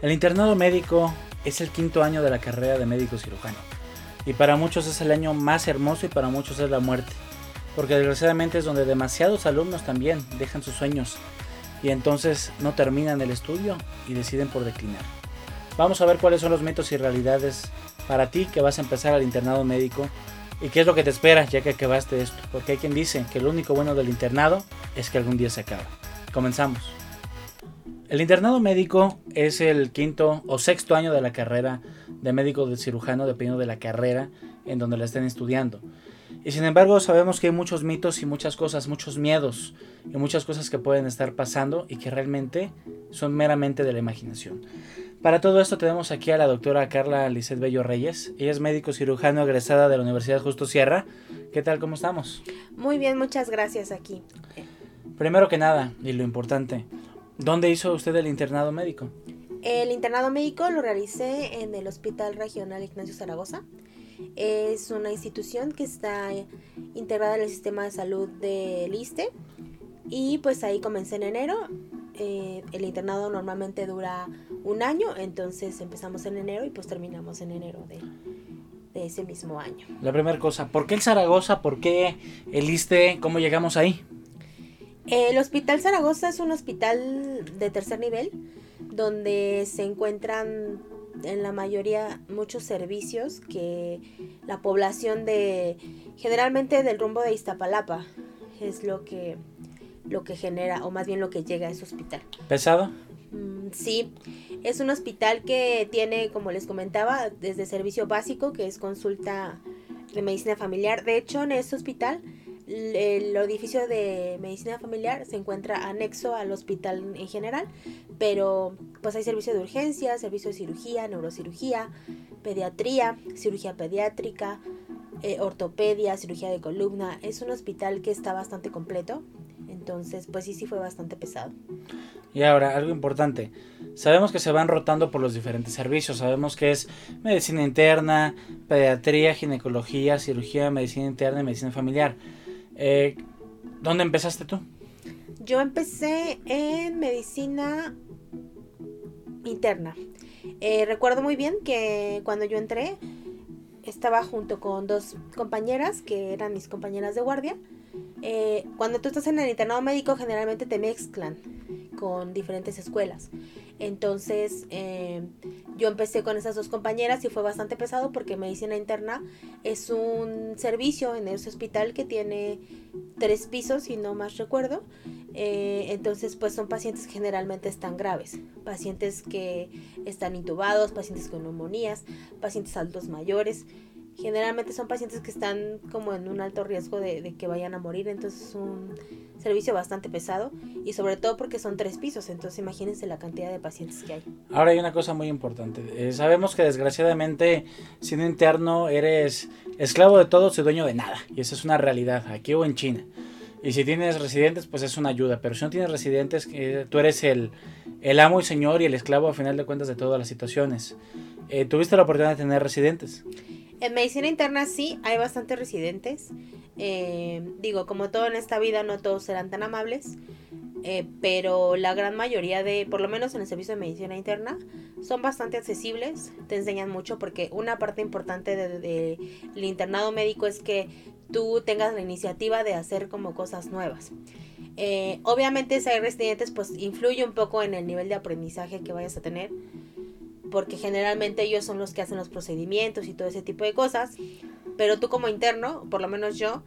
El internado médico es el quinto año de la carrera de médico cirujano. Y para muchos es el año más hermoso y para muchos es la muerte. Porque desgraciadamente es donde demasiados alumnos también dejan sus sueños y entonces no terminan el estudio y deciden por declinar. Vamos a ver cuáles son los mitos y realidades para ti que vas a empezar al internado médico y qué es lo que te espera ya que acabaste esto. Porque hay quien dice que lo único bueno del internado es que algún día se acaba. Comenzamos. El internado médico es el quinto o sexto año de la carrera de médico de cirujano, dependiendo de la carrera en donde la estén estudiando. Y sin embargo sabemos que hay muchos mitos y muchas cosas, muchos miedos y muchas cosas que pueden estar pasando y que realmente son meramente de la imaginación. Para todo esto tenemos aquí a la doctora Carla Lisset Bello Reyes. Ella es médico cirujano egresada de la Universidad Justo Sierra. ¿Qué tal? ¿Cómo estamos? Muy bien, muchas gracias aquí. Primero que nada, y lo importante, ¿dónde hizo usted el internado médico? El internado médico lo realicé en el Hospital Regional Ignacio Zaragoza. Es una institución que está integrada en el sistema de salud del ISTE y pues ahí comencé en enero. Eh, el internado normalmente dura un año, entonces empezamos en enero y pues terminamos en enero de, de ese mismo año. La primera cosa, ¿por qué el Zaragoza? ¿Por qué el ISTE? ¿Cómo llegamos ahí? El Hospital Zaragoza es un hospital de tercer nivel donde se encuentran en la mayoría muchos servicios que la población de generalmente del rumbo de Iztapalapa es lo que lo que genera o más bien lo que llega a ese hospital. ¿Pesado? Mm, sí, es un hospital que tiene, como les comentaba, desde servicio básico, que es consulta de medicina familiar. De hecho, en este hospital el edificio de medicina familiar se encuentra anexo al hospital en general, pero pues hay servicio de urgencia, servicio de cirugía, neurocirugía, pediatría, cirugía pediátrica, eh, ortopedia, cirugía de columna. Es un hospital que está bastante completo, entonces pues sí, sí fue bastante pesado. Y ahora, algo importante. Sabemos que se van rotando por los diferentes servicios. Sabemos que es medicina interna, pediatría, ginecología, cirugía, medicina interna y medicina familiar. Eh, ¿Dónde empezaste tú? Yo empecé en medicina interna. Eh, recuerdo muy bien que cuando yo entré estaba junto con dos compañeras que eran mis compañeras de guardia. Eh, cuando tú estás en el internado médico generalmente te mezclan con diferentes escuelas. Entonces eh, yo empecé con esas dos compañeras y fue bastante pesado porque medicina interna es un servicio en ese hospital que tiene tres pisos, si no más recuerdo. Eh, entonces pues son pacientes que generalmente están graves. Pacientes que están intubados, pacientes con neumonías, pacientes altos mayores generalmente son pacientes que están como en un alto riesgo de, que vayan a morir, entonces es un servicio bastante pesado y sobre todo porque son tres pisos, entonces imagínense la cantidad de pacientes que hay. Ahora hay una cosa muy importante, eh, sabemos que desgraciadamente siendo interno eres esclavo de todo y dueño de nada, y esa es una realidad, aquí o en China. Y si tienes residentes, pues es una ayuda. Pero si no tienes residentes, eh, tú eres el, el, amo y señor y el esclavo a final de cuentas de todas las situaciones. Eh, ¿Tuviste la oportunidad de tener residentes? En medicina interna sí, hay bastantes residentes. Eh, digo, como todo en esta vida, no todos serán tan amables. Eh, pero la gran mayoría de, por lo menos en el servicio de medicina interna, son bastante accesibles, te enseñan mucho porque una parte importante del de, internado médico es que tú tengas la iniciativa de hacer como cosas nuevas. Eh, obviamente si hay residentes pues influye un poco en el nivel de aprendizaje que vayas a tener porque generalmente ellos son los que hacen los procedimientos y todo ese tipo de cosas. Pero tú como interno, por lo menos yo,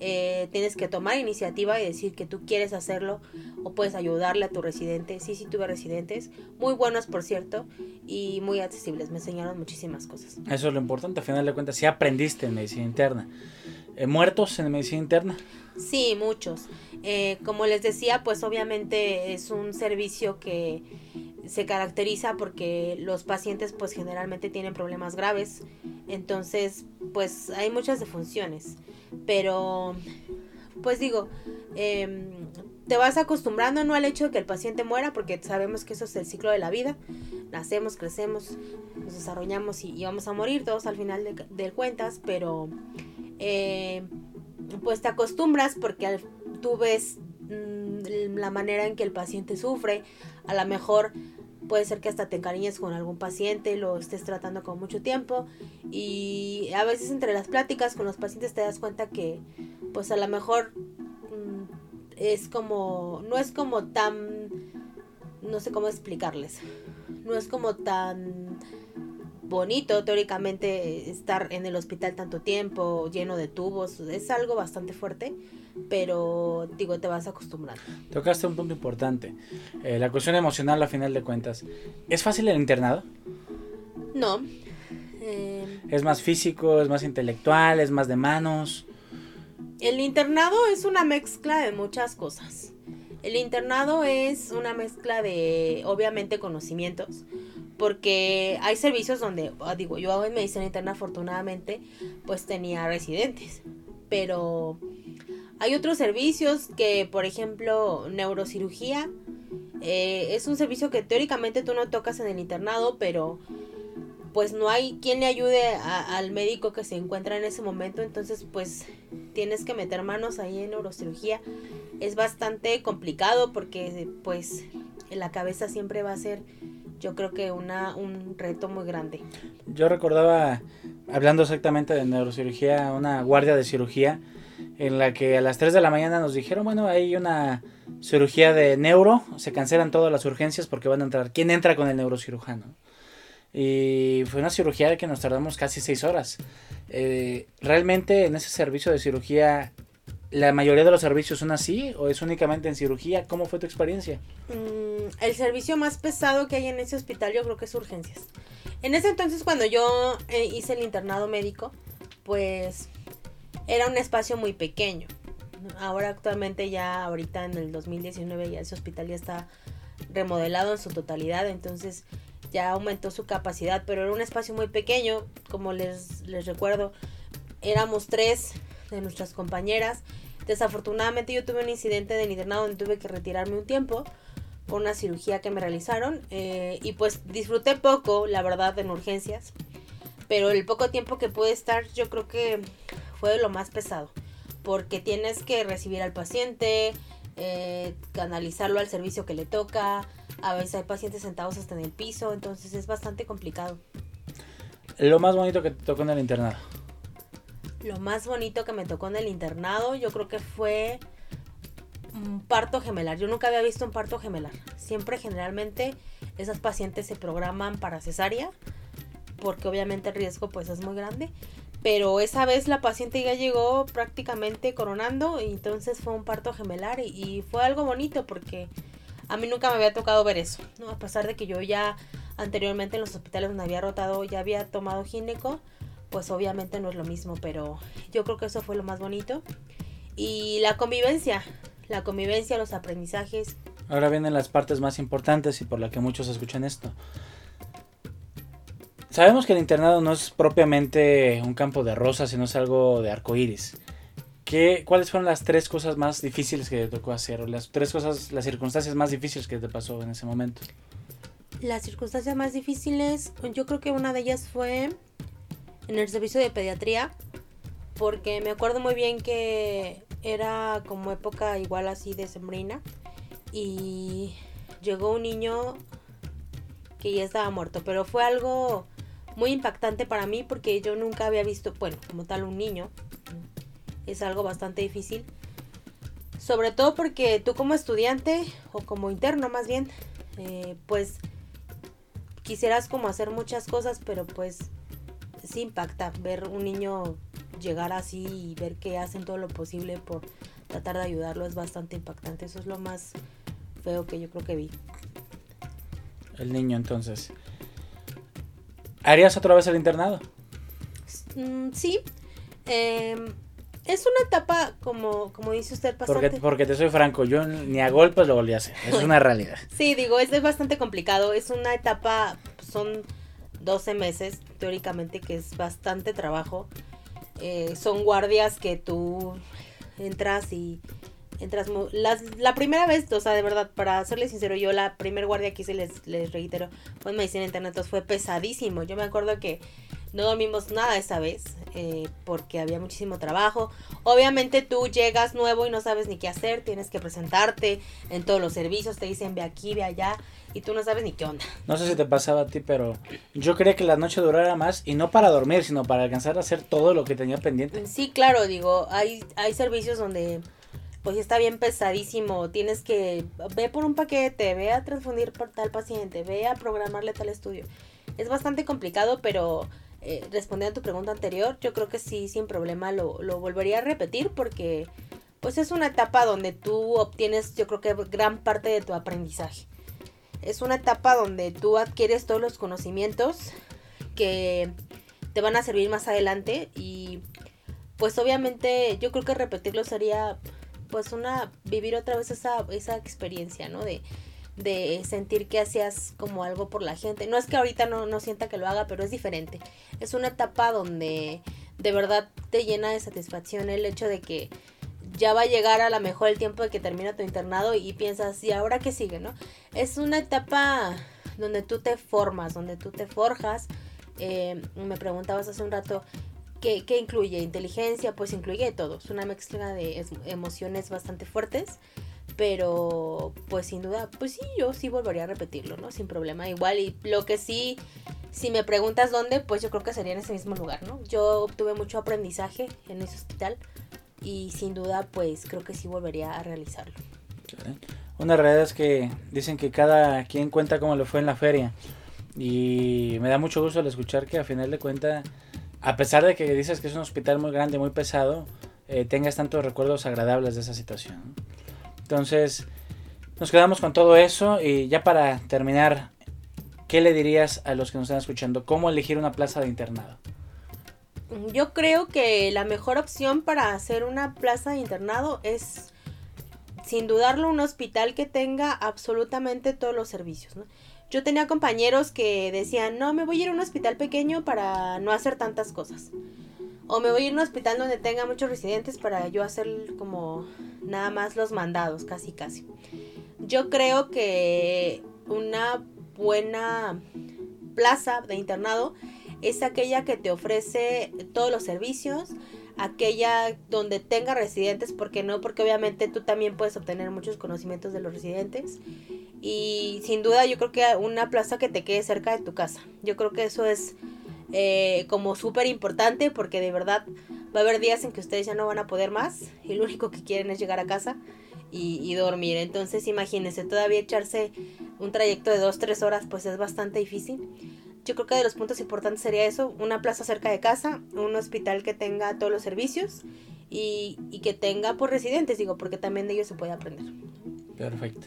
eh, tienes que tomar iniciativa y decir que tú quieres hacerlo o puedes ayudarle a tu residente. Sí, sí tuve residentes, muy buenos por cierto, y muy accesibles, me enseñaron muchísimas cosas. Eso es lo importante, al final de cuentas, si aprendiste en medicina interna. Eh, ¿Muertos en medicina interna? Sí, muchos. Eh, como les decía, pues obviamente es un servicio que se caracteriza porque los pacientes pues generalmente tienen problemas graves, entonces pues hay muchas defunciones, pero pues digo, em, te vas acostumbrando no al hecho de que el paciente muera, porque sabemos que eso es el ciclo de la vida, nacemos, crecemos, nos desarrollamos y, vamos a morir todos al final de, cuentas, pero eh, pues te acostumbras porque tú ves mm, la manera en que el paciente sufre, a lo mejor puede ser que hasta te encariñes con algún paciente, lo estés tratando con mucho tiempo y a veces entre las pláticas con los pacientes te das cuenta que pues a lo mejor mm, es como, no es como tan, no sé cómo explicarles, no es como tan bonito teóricamente estar en el hospital tanto tiempo, lleno de tubos, es algo bastante fuerte pero digo, te vas acostumbrando. Tocaste un punto importante, eh, la cuestión emocional a final de cuentas. ¿Es fácil el internado? No. Eh, ¿Es más físico, es más intelectual, es más de manos? El internado es una mezcla de muchas cosas. El internado es una mezcla de, obviamente, conocimientos, porque hay servicios donde, ah, digo, yo en medicina interna afortunadamente, pues tenía residentes, pero hay otros servicios que, por ejemplo, neurocirugía. Eh, es un servicio que teóricamente tú no tocas en el internado, pero pues no hay quien le ayude al médico que se encuentra en ese momento. Entonces, pues tienes que meter manos ahí en neurocirugía. Es bastante complicado porque pues en la cabeza siempre va a ser yo creo que una, un reto muy grande. Yo recordaba, hablando exactamente de neurocirugía, una guardia de cirugía en la que a las 3 de la mañana nos dijeron, bueno, hay una cirugía de neuro, se cancelan todas las urgencias porque van a entrar. ¿Quién entra con el neurocirujano? Y fue una cirugía que nos tardamos casi 6 horas. Eh, ¿Realmente en ese servicio de cirugía la mayoría de los servicios son así o es únicamente en cirugía? ¿Cómo fue tu experiencia? Mm, el servicio más pesado que hay en ese hospital yo creo que es urgencias. En ese entonces cuando yo eh, hice el internado médico, pues era un espacio muy pequeño. Ahora actualmente ya, ahorita en el 2019 ya ese hospital ya está remodelado en su totalidad, entonces ya aumentó su capacidad, pero era un espacio muy pequeño, como les, les recuerdo, éramos tres de nuestras compañeras. Desafortunadamente yo tuve un incidente del internado donde tuve que retirarme un tiempo por una cirugía que me realizaron eh, y pues disfruté poco, la verdad, en urgencias, pero el poco tiempo que pude estar yo creo que fue lo más pesado, porque tienes que recibir al paciente, eh, canalizarlo al servicio que le toca, a veces hay pacientes sentados hasta en el piso, entonces es bastante complicado. Lo más bonito que te tocó en el internado. Lo más bonito que me tocó en el internado, yo creo que fue un parto gemelar. Yo nunca había visto un parto gemelar. Siempre generalmente esas pacientes se programan para cesárea, porque obviamente el riesgo pues es muy grande. Pero esa vez la paciente ya llegó prácticamente coronando y entonces fue un parto gemelar y, fue algo bonito porque a mí nunca me había tocado ver eso, ¿no? A pesar de que yo ya anteriormente en los hospitales donde había rotado ya había tomado gineco, pues obviamente no es lo mismo, pero yo creo que eso fue lo más bonito. Y la convivencia, la convivencia, los aprendizajes. Ahora vienen las partes más importantes y por la que muchos escuchan esto. Sabemos que el internado no es propiamente un campo de rosas, sino es algo de arcoíris. ¿Qué, ¿Cuáles fueron las tres cosas más difíciles que te tocó hacer? O las tres cosas, las circunstancias más difíciles que te pasó en ese momento. Las circunstancias más difíciles, yo creo que una de ellas fue en el servicio de pediatría, porque me acuerdo muy bien que era como época igual así de sembrina y llegó un niño que ya estaba muerto, pero fue algo muy impactante para mí porque yo nunca había visto, bueno, como tal un niño. Es algo bastante difícil. Sobre todo porque tú como estudiante o como interno más bien, eh, pues quisieras como hacer muchas cosas, pero pues sí impacta ver un niño llegar así y ver que hacen todo lo posible por tratar de ayudarlo es bastante impactante. Eso es lo más feo que yo creo que vi. El niño entonces. ¿Harías otra vez el internado? Mm, sí. Em, es una etapa, como, como dice usted, bastante... Porque, porque te soy franco, yo ni a golpes lo volví a hacer. Es una realidad. sí, digo, es, bastante complicado. Es una etapa, son 12 meses, teóricamente, que es bastante trabajo. Eh, son guardias que tú entras y entras la primera vez, o sea, de verdad, para serles sincero, yo la primer guardia que hice, les, les reitero, fue en medicina internet, fue pesadísimo. Yo me acuerdo que No dormimos nada esa vez eh, porque había muchísimo trabajo. Obviamente tú llegas nuevo y no sabes ni qué hacer, tienes que presentarte en todos los servicios, te dicen ve aquí, ve allá y tú no sabes ni qué onda. No sé si te pasaba a ti, pero yo creía que la noche durara más y no para dormir, sino para alcanzar a hacer todo lo que tenía pendiente. Sí, claro, digo, hay, hay servicios donde pues está bien pesadísimo, tienes que ve por un paquete, ve a transfundir por tal paciente, ve a programarle tal estudio. Es bastante complicado, pero eh, respondiendo a tu pregunta anterior, yo creo que sí, sin problema lo, lo volvería a repetir porque pues es una etapa donde tú obtienes yo creo que gran parte de tu aprendizaje. Es una etapa donde tú adquieres todos los conocimientos que te van a servir más adelante y pues obviamente yo creo que repetirlo sería pues una vivir otra vez esa, esa experiencia, ¿no? De, de sentir que hacías como algo por la gente. No es que ahorita no, no sienta que lo haga, pero es diferente. Es una etapa donde de verdad te llena de satisfacción el hecho de que ya va a llegar a lo mejor el tiempo de que termina tu internado y piensas, ¿y ahora qué sigue, no? Es una etapa donde tú te formas, donde tú te forjas. Eh, me preguntabas hace un rato, ¿qué, ¿qué, incluye? ¿Inteligencia? Pues incluye todo. Es una mezcla de emociones bastante fuertes pero pues sin duda, pues sí, yo sí volvería a repetirlo, ¿no? Sin problema. Igual, y lo que sí, si me preguntas dónde, pues yo creo que sería en ese mismo lugar, ¿no? Yo obtuve mucho aprendizaje en ese hospital y sin duda, pues creo que sí volvería a realizarlo. Una realidad es que dicen que cada quien cuenta cómo le fue en la feria y me da mucho gusto al escuchar que a final de cuentas, a pesar de que dices que es un hospital muy grande, muy pesado, eh, tengas tantos recuerdos agradables de esa situación. ¿no? Entonces, nos quedamos con todo eso y ya para terminar, ¿qué le dirías a los que nos están escuchando? ¿Cómo elegir una plaza de internado? Yo creo que la mejor opción para hacer una plaza de internado es, sin dudarlo, un hospital que tenga absolutamente todos los servicios. Yo tenía compañeros que decían, no, me voy a ir a un hospital pequeño para no hacer tantas cosas. O me voy a ir a un hospital donde tenga muchos residentes para yo hacer como nada más los mandados, casi casi. Yo creo que una buena plaza de internado es aquella que te ofrece todos los servicios, aquella donde tenga residentes, porque no, porque obviamente tú también puedes obtener muchos conocimientos de los residentes. Y sin duda yo creo que una plaza que te quede cerca de tu casa. Yo creo que eso es eh, como súper importante porque de verdad va a haber días en que ustedes ya no van a poder más y lo único que quieren es llegar a casa y, dormir. Entonces imagínense, todavía echarse un trayecto de 2-3 horas pues es bastante difícil. Yo creo que de los puntos importantes sería eso, una plaza cerca de casa, un hospital que tenga todos los servicios y, que tenga por pues, residentes, digo, porque también de ellos se puede aprender. Perfecto.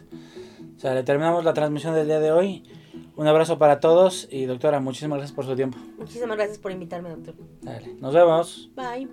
O sea, terminamos la transmisión del día de hoy. Un abrazo para todos y doctora, muchísimas gracias por su tiempo. Muchísimas gracias por invitarme, doctor. Dale, nos vemos. Bye.